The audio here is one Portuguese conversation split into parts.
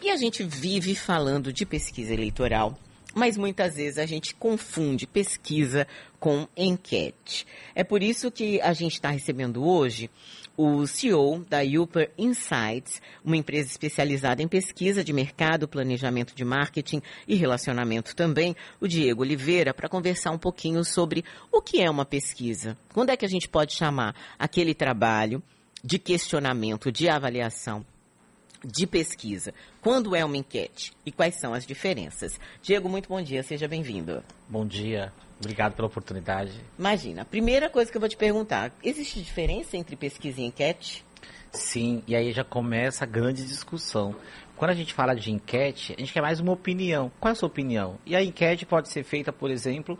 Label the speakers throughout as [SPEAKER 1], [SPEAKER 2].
[SPEAKER 1] E a gente vive falando de pesquisa eleitoral, mas muitas vezes a gente confunde pesquisa com enquete. É por isso que a gente está recebendo hoje o CEO da Upper Insights, uma empresa especializada em pesquisa de mercado, planejamento de marketing e relacionamento também, o Diego Oliveira, para conversar um pouquinho sobre o que é uma pesquisa. Quando é que a gente pode chamar aquele trabalho de questionamento, de avaliação de pesquisa. Quando é uma enquete e quais são as diferenças? Diego, muito bom dia, seja bem-vindo.
[SPEAKER 2] Bom dia, obrigado pela oportunidade.
[SPEAKER 1] Imagina, a primeira coisa que eu vou te perguntar, existe diferença entre pesquisa e enquete?
[SPEAKER 2] Sim, e aí já começa a grande discussão. Quando a gente fala de enquete, a gente quer mais uma opinião. Qual é a sua opinião? E a enquete pode ser feita, por exemplo,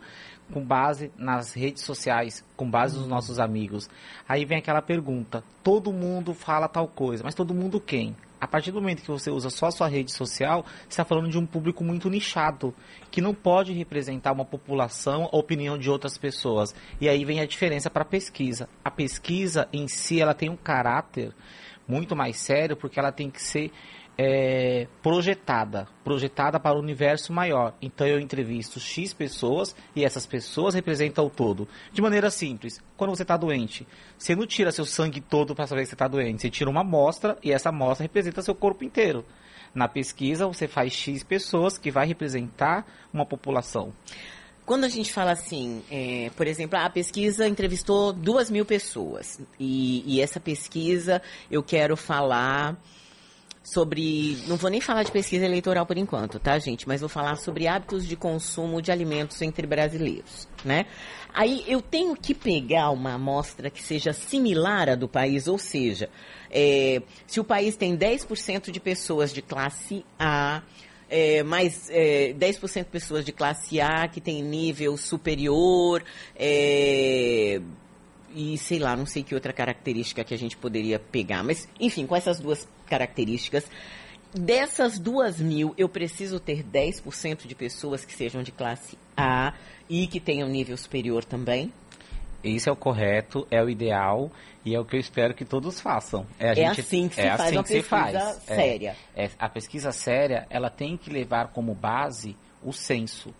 [SPEAKER 2] com base nas redes sociais, com base nos nossos amigos. Aí vem aquela pergunta: todo mundo fala tal coisa, mas todo mundo quem? A partir do momento que você usa só a sua rede social, você está falando de um público muito nichado, que não pode representar uma população, a opinião de outras pessoas. E aí vem a diferença para a pesquisa. A pesquisa em si, ela tem um caráter muito mais sério, porque ela tem que ser é, projetada, projetada para o universo maior. Então eu entrevisto X pessoas e essas pessoas representam o todo. De maneira simples, quando você está doente, você não tira seu sangue todo para saber que você está doente, você tira uma amostra e essa amostra representa seu corpo inteiro. Na pesquisa, você faz X pessoas que vai representar uma população.
[SPEAKER 1] Quando a gente fala assim, é, por exemplo, a pesquisa entrevistou duas mil pessoas e, e essa pesquisa eu quero falar sobre. Não vou nem falar de pesquisa eleitoral por enquanto, tá, gente? Mas vou falar sobre hábitos de consumo de alimentos entre brasileiros, né? Aí eu tenho que pegar uma amostra que seja similar à do país, ou seja, é, se o país tem 10% de pessoas de classe A, é, mais é, 10% de pessoas de classe A que tem nível superior, é, e sei lá, não sei que outra característica que a gente poderia pegar. Mas, enfim, com essas duas características, dessas duas mil, eu preciso ter 10% de pessoas que sejam de classe A e que tenham nível superior também?
[SPEAKER 2] Isso é o correto, é o ideal e é o que eu espero que todos façam.
[SPEAKER 1] É, gente, assim que se é faz assim uma pesquisa faz. séria.
[SPEAKER 2] É, é, a pesquisa séria, ela tem que levar como base o censo.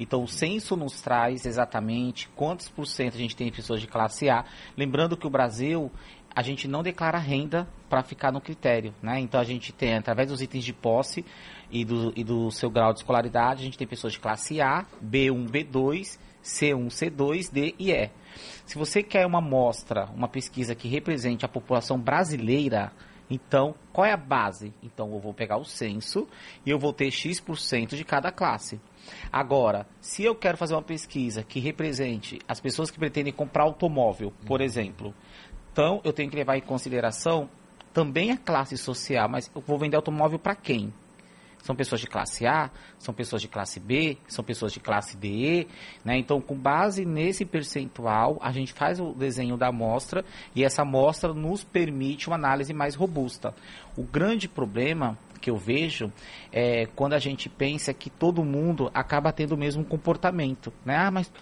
[SPEAKER 2] Então, o censo nos traz exatamente quantos por cento a gente tem pessoas de classe A. Lembrando que o Brasil, a gente não declara renda para ficar no critério, né? Então, a gente tem, através dos itens de posse e do, e do seu grau de escolaridade, a gente tem pessoas de classe A, B1, B2, C1, C2, D e E. Se você quer uma amostra, uma pesquisa que represente a população brasileira, então, qual é a base? Então, eu vou pegar o censo e eu vou ter X% de cada classe. Agora, se eu quero fazer uma pesquisa que represente as pessoas que pretendem comprar automóvel, por exemplo, então eu tenho que levar em consideração também a classe social, mas eu vou vender automóvel para quem? São pessoas de classe A, são pessoas de classe B, são pessoas de classe D, né? Então, com base nesse percentual, a gente faz o desenho da amostra e essa amostra nos permite uma análise mais robusta. O grande problema que eu vejo é quando a gente pensa que todo mundo acaba tendo o mesmo comportamento, né? Ah, mas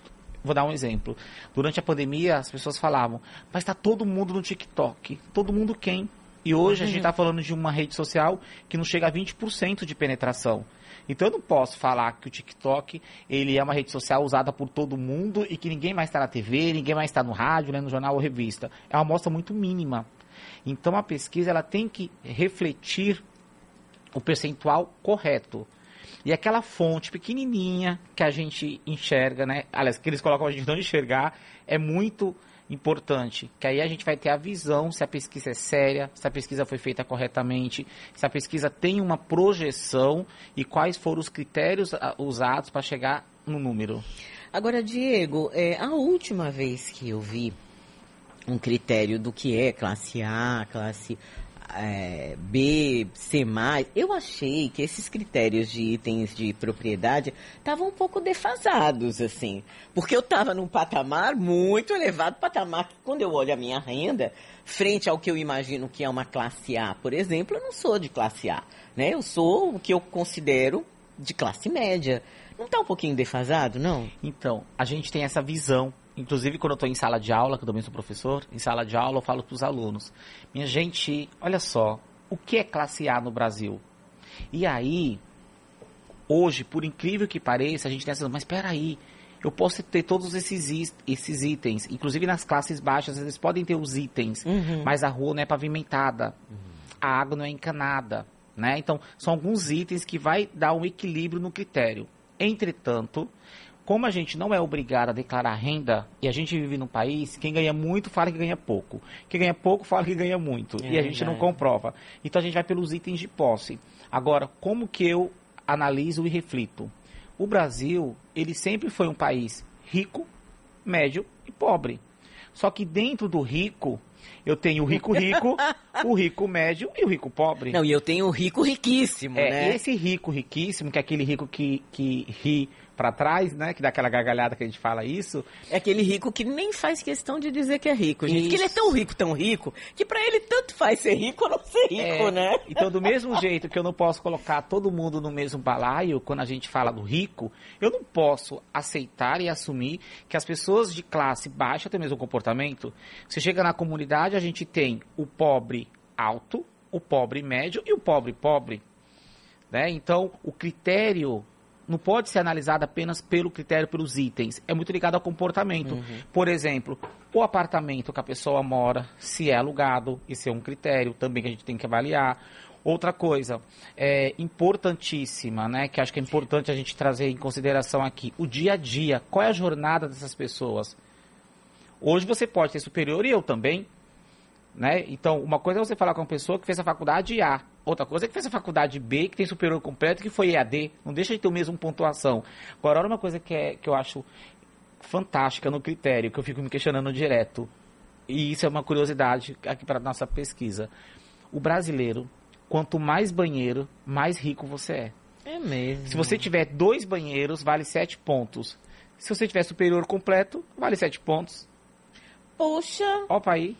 [SPEAKER 2] vou dar um exemplo. Durante a pandemia, as pessoas falavam, mas está todo mundo no TikTok. Todo mundo quem? E hoje a gente está falando de uma rede social que não chega a 20% de penetração. Então eu não posso falar que o TikTok ele é uma rede social usada por todo mundo e que ninguém mais está na TV, ninguém mais está no rádio, né, no jornal ou revista. É uma amostra muito mínima. Então a pesquisa ela tem que refletir o percentual correto. E aquela fonte pequenininha que a gente enxerga, né? Aliás, que eles colocam a gente não enxergar, é muito importante. Que aí a gente vai ter a visão se a pesquisa é séria, se a pesquisa foi feita corretamente, se a pesquisa tem uma projeção e quais foram os critérios ah, usados para chegar no número.
[SPEAKER 1] Agora, Diego, é, a última vez que eu vi um critério do que é classe A, classe é, B, C+, eu achei que esses critérios de itens de propriedade estavam um pouco defasados, assim. Porque eu estava num patamar muito elevado, patamar que quando eu olho a minha renda, frente ao que eu imagino que é uma classe A, por exemplo, eu não sou de classe A, né? Eu sou o que eu considero de classe média. Não está um pouquinho defasado, não?
[SPEAKER 2] Então, a gente tem essa visão Inclusive, quando eu estou em sala de aula, que eu também sou professor, em sala de aula eu falo para os alunos: Minha gente, olha só, o que é classe A no Brasil? E aí, hoje, por incrível que pareça, a gente tem essa, mas espera aí, eu posso ter todos esses, esses itens, inclusive nas classes baixas, eles podem ter os itens, uhum. mas a rua não é pavimentada, uhum. a água não é encanada, né? Então, são alguns itens que vai dar um equilíbrio no critério. Entretanto, como a gente não é obrigado a declarar renda, e a gente vive num país, quem ganha muito fala que ganha pouco. Quem ganha pouco fala que ganha muito. É e a gente não comprova. Então a gente vai pelos itens de posse. Agora, como que eu analiso e reflito? O Brasil, ele sempre foi um país rico, médio e pobre. Só que dentro do rico, eu tenho o rico rico, o rico médio e o rico pobre.
[SPEAKER 1] Não, e eu tenho o rico riquíssimo,
[SPEAKER 2] é,
[SPEAKER 1] né?
[SPEAKER 2] Esse rico riquíssimo, que é aquele rico que, que ri para trás, né? Que dá aquela gargalhada que a gente fala isso.
[SPEAKER 1] É aquele rico que nem faz questão de dizer que é rico, gente. Isso. Que ele é tão rico, tão rico, que para ele tanto faz ser rico ou não ser rico, é, né?
[SPEAKER 2] Então, do mesmo jeito que eu não posso colocar todo mundo no mesmo balaio quando a gente fala do rico, eu não posso aceitar e assumir que as pessoas de classe baixa têm o mesmo comportamento. Você chega na comunidade, a gente tem o pobre alto, o pobre médio e o pobre pobre. Né? Então, o critério não pode ser analisada apenas pelo critério, pelos itens. É muito ligado ao comportamento. Uhum. Por exemplo, o apartamento que a pessoa mora, se é alugado, isso é um critério também que a gente tem que avaliar. Outra coisa, é importantíssima, né, que acho que é importante a gente trazer em consideração aqui, o dia a dia. Qual é a jornada dessas pessoas? Hoje você pode ter superior e eu também, né? Então, uma coisa é você falar com uma pessoa que fez a faculdade A, outra coisa é que fez a faculdade B, que tem superior completo, que foi EAD, não deixa de ter o mesmo pontuação. Agora, uma coisa que, é, que eu acho fantástica no critério, que eu fico me questionando direto, e isso é uma curiosidade aqui para a nossa pesquisa. O brasileiro, quanto mais banheiro, mais rico você é.
[SPEAKER 1] É mesmo.
[SPEAKER 2] Se você tiver dois banheiros, vale sete pontos. Se você tiver superior completo, vale sete pontos.
[SPEAKER 1] Poxa!
[SPEAKER 2] Opa aí.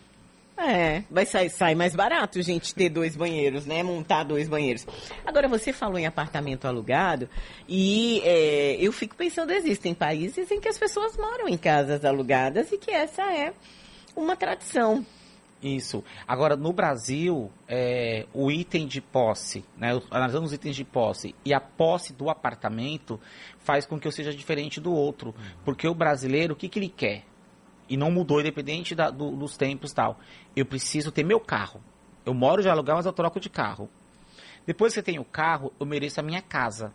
[SPEAKER 1] É, vai sair, sair mais barato, gente, ter dois banheiros, né? Montar dois banheiros. Agora, você falou em apartamento alugado e é, eu fico pensando, existem países em que as pessoas moram em casas alugadas e que essa é uma tradição.
[SPEAKER 2] Isso. Agora, no Brasil, é, o item de posse, né, analisando os itens de posse e a posse do apartamento faz com que eu seja diferente do outro. Porque o brasileiro, o que, que ele quer? E não mudou, independente da, do, dos tempos e tal. Eu preciso ter meu carro. Eu moro de aluguel, mas eu troco de carro. Depois que eu tenho o carro, eu mereço a minha casa.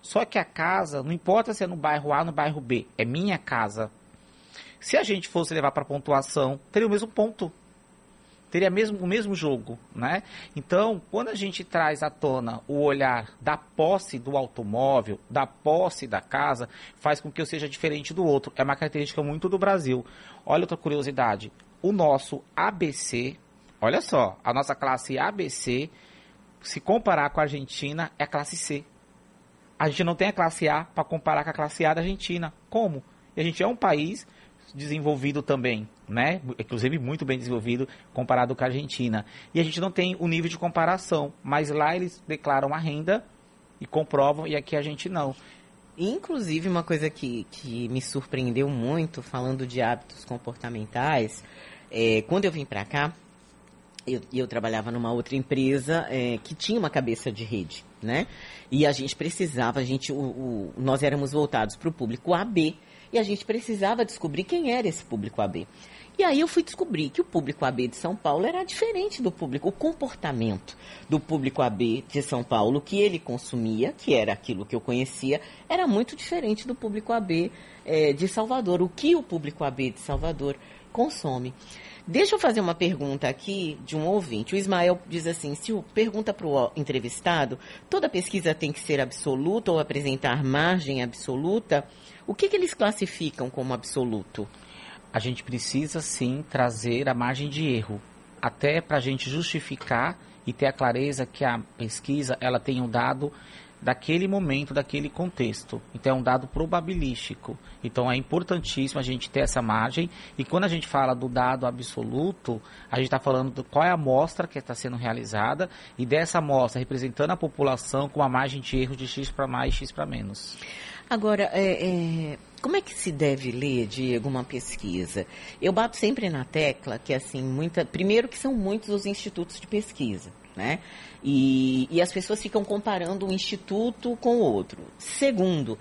[SPEAKER 2] Só que a casa, não importa se é no bairro A ou no bairro B, é minha casa. Se a gente fosse levar para pontuação, teria o mesmo ponto teria mesmo, o mesmo jogo, né? Então, quando a gente traz à tona o olhar da posse do automóvel, da posse da casa, faz com que eu seja diferente do outro. É uma característica muito do Brasil. Olha outra curiosidade. O nosso ABC, olha só, a nossa classe ABC, se comparar com a Argentina, é a classe C. A gente não tem a classe A para comparar com a classe A da Argentina. Como? E a gente é um país desenvolvido também, né? Inclusive muito bem desenvolvido comparado com a Argentina. E a gente não tem o nível de comparação, mas lá eles declaram a renda e comprovam e aqui a gente não.
[SPEAKER 1] Inclusive, uma coisa que, que me surpreendeu muito, falando de hábitos comportamentais, é, quando eu vim para cá, eu, eu, trabalhava numa outra empresa é, que tinha uma cabeça de rede, né? E a gente precisava, a gente, o, o, nós éramos voltados para o público AB, e a gente precisava descobrir quem era esse público AB. E aí eu fui descobrir que o público AB de São Paulo era diferente do público, o comportamento do público AB de São Paulo que ele consumia, que era aquilo que eu conhecia, era muito diferente do público AB é, de Salvador, o que o público AB de Salvador consome. Deixa eu fazer uma pergunta aqui de um ouvinte. O Ismael diz assim: se o pergunta para o entrevistado, toda pesquisa tem que ser absoluta ou apresentar margem absoluta? O que, que eles classificam como absoluto?
[SPEAKER 2] A gente precisa sim trazer a margem de erro, até para a gente justificar e ter a clareza que a pesquisa ela tem um dado daquele momento, daquele contexto. Então é um dado probabilístico. Então é importantíssimo a gente ter essa margem. E quando a gente fala do dado absoluto, a gente está falando de qual é a amostra que está sendo realizada e dessa amostra representando a população com uma margem de erro de x para mais, x para menos.
[SPEAKER 1] Agora, é, é, como é que se deve ler, Diego, uma pesquisa? Eu bato sempre na tecla que, assim, muita. Primeiro que são muitos os institutos de pesquisa. Né? E, e, as pessoas ficam comparando um instituto com o outro. Segundo,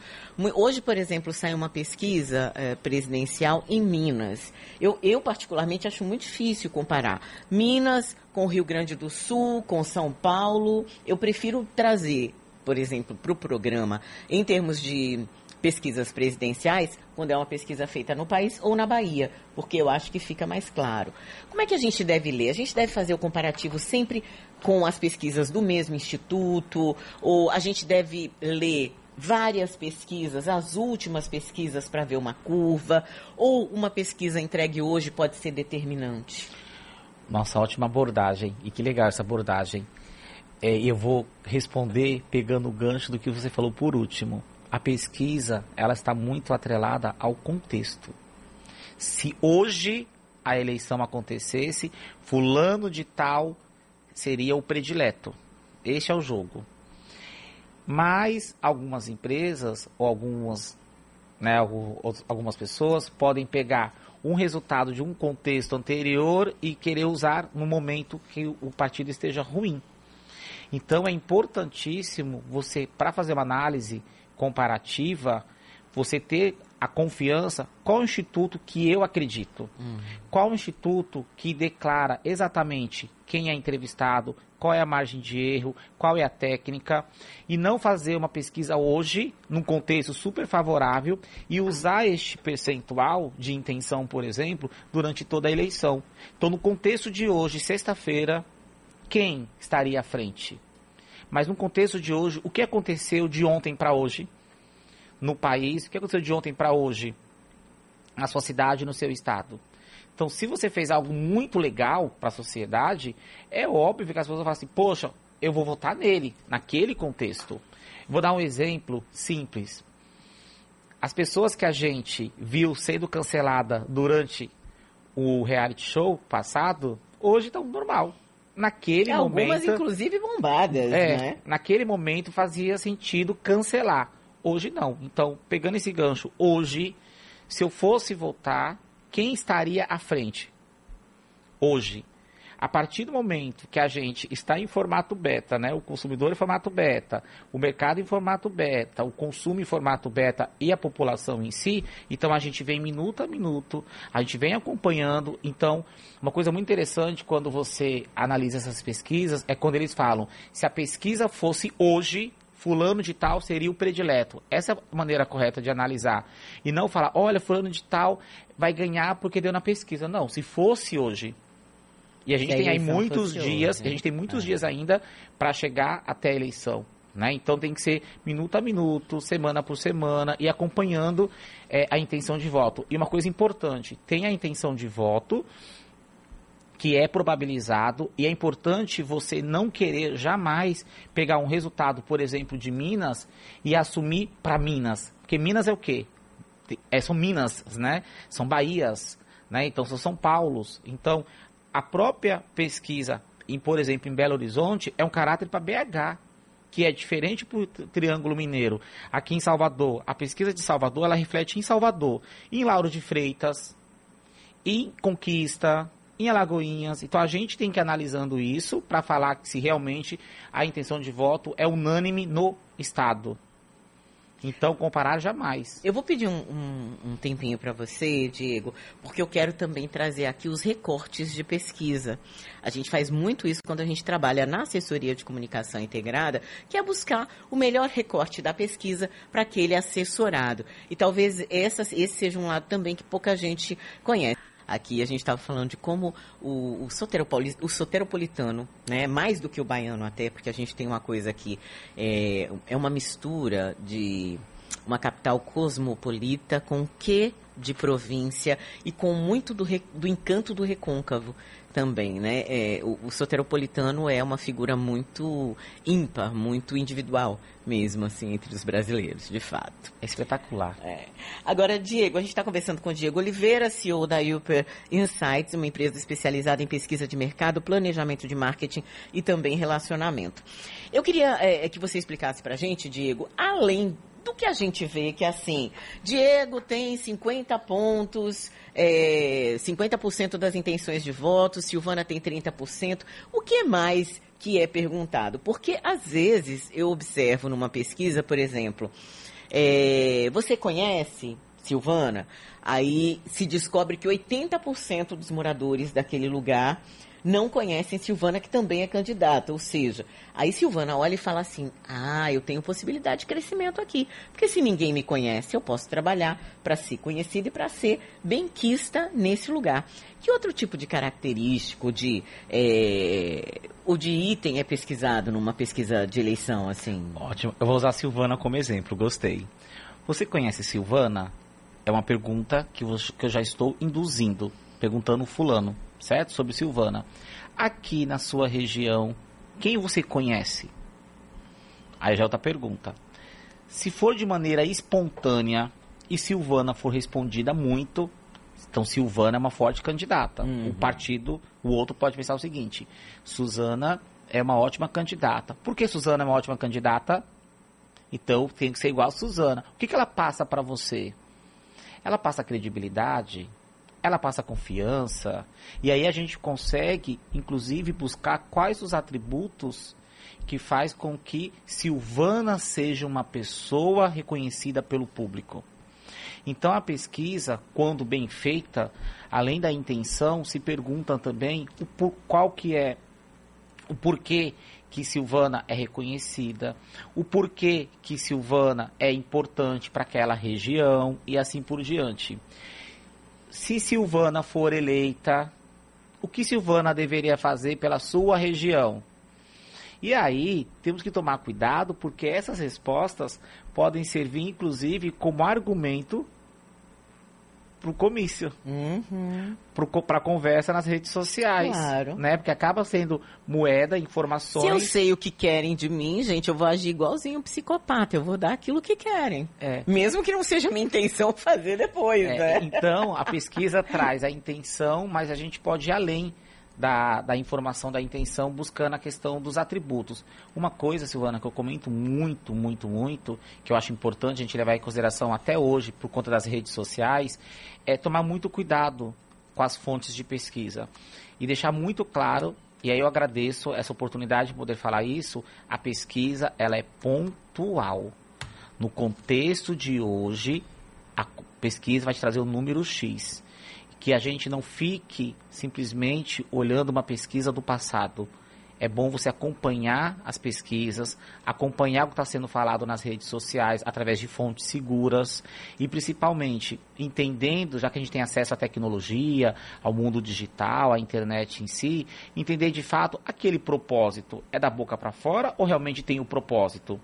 [SPEAKER 1] hoje, por exemplo, sai uma pesquisa é, presidencial em Minas. Eu, eu, particularmente, acho muito difícil comparar Minas com Rio Grande do Sul, com São Paulo. Eu prefiro trazer, por exemplo, para o programa, em termos de pesquisas presidenciais, quando é uma pesquisa feita no país ou na Bahia, porque eu acho que fica mais claro. Como é que a gente deve ler? A gente deve fazer o comparativo sempre com as pesquisas do mesmo instituto, ou a gente deve ler várias pesquisas, as últimas pesquisas para ver uma curva, ou uma pesquisa entregue hoje pode ser determinante?
[SPEAKER 2] Nossa, ótima abordagem. E que legal essa abordagem. É, eu vou responder pegando o gancho do que você falou por último a pesquisa ela está muito atrelada ao contexto. Se hoje a eleição acontecesse, fulano de tal seria o predileto. Este é o jogo. Mas algumas empresas ou algumas, né, algumas pessoas podem pegar um resultado de um contexto anterior e querer usar no momento que o partido esteja ruim. Então é importantíssimo você, para fazer uma análise comparativa, você ter a confiança, qual o instituto que eu acredito? Uhum. Qual o instituto que declara exatamente quem é entrevistado, qual é a margem de erro, qual é a técnica, e não fazer uma pesquisa hoje, num contexto super favorável, e usar este percentual de intenção, por exemplo, durante toda a eleição. Então, no contexto de hoje, sexta-feira, quem estaria à frente? Mas no contexto de hoje, o que aconteceu de ontem para hoje no país? O que aconteceu de ontem para hoje na sua cidade, no seu estado? Então, se você fez algo muito legal para a sociedade, é óbvio que as pessoas vão falar assim: poxa, eu vou votar nele, naquele contexto. Vou dar um exemplo simples. As pessoas que a gente viu sendo cancelada durante o reality show passado, hoje estão normal naquele
[SPEAKER 1] Algumas,
[SPEAKER 2] momento.
[SPEAKER 1] inclusive, bombadas,
[SPEAKER 2] é,
[SPEAKER 1] né?
[SPEAKER 2] Naquele momento fazia sentido cancelar. Hoje não. Então, pegando esse gancho, hoje, se eu fosse votar, quem estaria à frente? Hoje. A partir do momento que a gente está em formato beta, né, o consumidor em formato beta, o mercado em formato beta, o consumo em formato beta e a população em si, então a gente vem minuto a minuto, a gente vem acompanhando. Então, uma coisa muito interessante quando você analisa essas pesquisas é quando eles falam: se a pesquisa fosse hoje, fulano de tal seria o predileto. Essa é a maneira correta de analisar. E não falar, olha, fulano de tal vai ganhar porque deu na pesquisa. Não, se fosse hoje, e a gente tem aí muitos dias, hoje, né? a gente tem muitos é. dias ainda para chegar até a eleição. Né? Então tem que ser minuto a minuto, semana por semana e acompanhando é, a intenção de voto. E uma coisa importante, tem a intenção de voto que é probabilizado e é importante você não querer jamais pegar um resultado, por exemplo, de Minas e assumir para Minas, porque Minas é o quê? É, são Minas, né? São Bahias, né? Então são São Paulos. Então a própria pesquisa, em, por exemplo, em Belo Horizonte, é um caráter para BH, que é diferente para o Triângulo Mineiro. Aqui em Salvador, a pesquisa de Salvador, ela reflete em Salvador, em Lauro de Freitas, em Conquista, em Alagoinhas. Então a gente tem que ir analisando isso para falar se realmente a intenção de voto é unânime no Estado. Então, comparar jamais.
[SPEAKER 1] Eu vou pedir um, um, um tempinho para você, Diego, porque eu quero também trazer aqui os recortes de pesquisa. A gente faz muito isso quando a gente trabalha na assessoria de comunicação integrada, que é buscar o melhor recorte da pesquisa para aquele assessorado. E talvez esse seja um lado também que pouca gente conhece. Aqui a gente estava falando de como o, o, soteropoli, o soteropolitano, né, mais do que o baiano até, porque a gente tem uma coisa aqui, é, é uma mistura de uma capital cosmopolita com o que de província e com muito do, do encanto do recôncavo também, né? É, o, o, soteropolitano é uma figura muito ímpar, muito individual mesmo, assim, entre os brasileiros, de fato.
[SPEAKER 2] É espetacular.
[SPEAKER 1] É. Agora, Diego, a gente está conversando com o Diego Oliveira, CEO da Uper Insights, uma empresa especializada em pesquisa de mercado, planejamento de marketing e também relacionamento. Eu queria é, que você explicasse para a gente, Diego, além do que a gente vê que assim, Diego tem 50 pontos, é, 50% das intenções de voto, Silvana tem 30%. O que mais que é perguntado? Porque às vezes eu observo numa pesquisa, por exemplo, é, você conhece Silvana? Aí se descobre que 80% dos moradores daquele lugar não conhecem Silvana, que também é candidata. Ou seja, aí Silvana olha e fala assim: ah, eu tenho possibilidade de crescimento aqui. Porque se ninguém me conhece, eu posso trabalhar para ser conhecida e para ser benquista nesse lugar. Que outro tipo de característico, de, é, o de item é pesquisado numa pesquisa de eleição, assim?
[SPEAKER 2] Ótimo. Eu vou usar Silvana como exemplo, gostei. Você conhece Silvana? É uma pergunta que eu já estou induzindo, perguntando fulano certo? Sobre Silvana. Aqui na sua região, quem você conhece? Aí já é outra pergunta. Se for de maneira espontânea e Silvana for respondida muito, então Silvana é uma forte candidata. Uhum. O partido, o outro pode pensar o seguinte: Suzana é uma ótima candidata. Por que Suzana é uma ótima candidata? Então tem que ser igual a Suzana. O que, que ela passa para você? Ela passa credibilidade, ela passa confiança. E aí a gente consegue, inclusive, buscar quais os atributos que faz com que Silvana seja uma pessoa reconhecida pelo público. Então a pesquisa, quando bem feita, além da intenção, se pergunta também o por, qual que é o porquê que Silvana é reconhecida, o porquê que Silvana é importante para aquela região e assim por diante se Silvana for eleita, o que Silvana deveria fazer pela sua região? E aí, temos que tomar cuidado porque essas respostas podem servir, inclusive, como argumento pro comício, uhum. para conversa nas redes sociais, claro. né? Porque acaba sendo moeda, informações.
[SPEAKER 1] Se eu sei o que querem de mim, gente, eu vou agir igualzinho um psicopata. Eu vou dar aquilo que querem, é. mesmo que não seja minha intenção fazer depois, é, né?
[SPEAKER 2] Então a pesquisa traz a intenção, mas a gente pode ir além da, da informação, da intenção, buscando a questão dos atributos. Uma coisa, Silvana, que eu comento muito, muito, muito, que eu acho importante a gente levar em consideração até hoje, por conta das redes sociais, é tomar muito cuidado com as fontes de pesquisa. E deixar muito claro, e aí eu agradeço essa oportunidade de poder falar isso, a pesquisa, ela é pontual. No contexto de hoje, a pesquisa vai te trazer o número X que a gente não fique simplesmente olhando uma pesquisa do passado. É bom você acompanhar as pesquisas, acompanhar o que está sendo falado nas redes sociais através de fontes seguras e principalmente entendendo, já que a gente tem acesso à tecnologia, ao mundo digital, à internet em si, entender de fato aquele propósito é da boca para fora ou realmente tem o propósito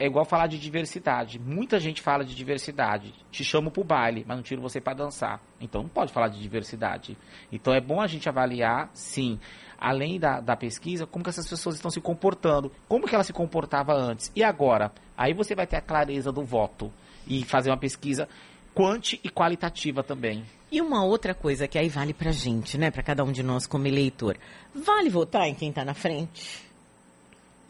[SPEAKER 2] é igual falar de diversidade. Muita gente fala de diversidade. Te chamo pro baile, mas não tiro você para dançar. Então não pode falar de diversidade. Então é bom a gente avaliar, sim, além da, da pesquisa, como que essas pessoas estão se comportando, como que ela se comportava antes e agora. Aí você vai ter a clareza do voto e fazer uma pesquisa quanti e qualitativa também.
[SPEAKER 1] E uma outra coisa que aí vale pra gente, né, para cada um de nós como eleitor. Vale votar em quem tá na frente?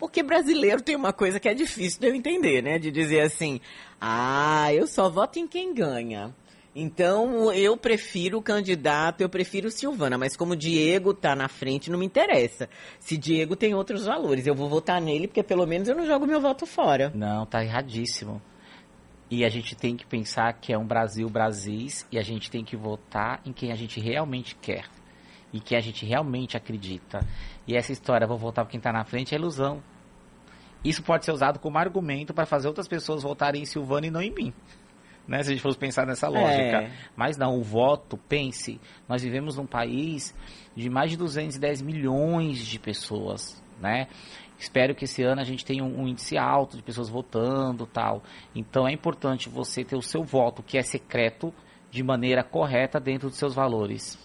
[SPEAKER 1] Porque brasileiro tem uma coisa que é difícil de eu entender, né? De dizer assim, ah, eu só voto em quem ganha. Então, eu prefiro o candidato, eu prefiro Silvana, mas como Diego tá na frente, não me interessa. Se Diego tem outros valores, eu vou votar nele, porque pelo menos eu não jogo meu voto fora.
[SPEAKER 2] Não, tá erradíssimo. E a gente tem que pensar que é um Brasil Brasis e a gente tem que votar em quem a gente realmente quer e que a gente realmente acredita. E essa história, vou voltar para quem está na frente, é ilusão. Isso pode ser usado como argumento para fazer outras pessoas votarem em Silvana e não em mim. Né, se a gente fosse pensar nessa lógica. É. Mas não, o voto, pense, nós vivemos num país de mais de 210 milhões de pessoas, né? Espero que esse ano a gente tenha um, um índice alto de pessoas votando tal. Então é importante você ter o seu voto, que é secreto, de maneira correta dentro dos seus valores.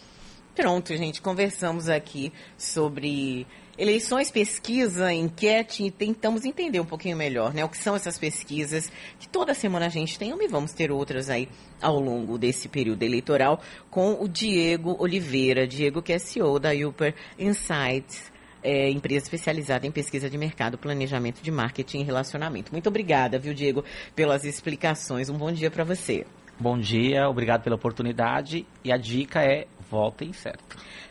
[SPEAKER 1] Pronto, gente, conversamos aqui sobre eleições, pesquisa, enquete e tentamos entender um pouquinho melhor, né, o que são essas pesquisas que toda semana a gente tem e vamos ter outras aí ao longo desse período eleitoral com o Diego Oliveira, Diego que é CEO da Upper Insights. É, empresa especializada em pesquisa de mercado, planejamento de marketing e relacionamento. Muito obrigada, viu, Diego, pelas explicações. Um bom dia para você.
[SPEAKER 2] Bom dia, obrigado pela oportunidade. E a dica é votem certo.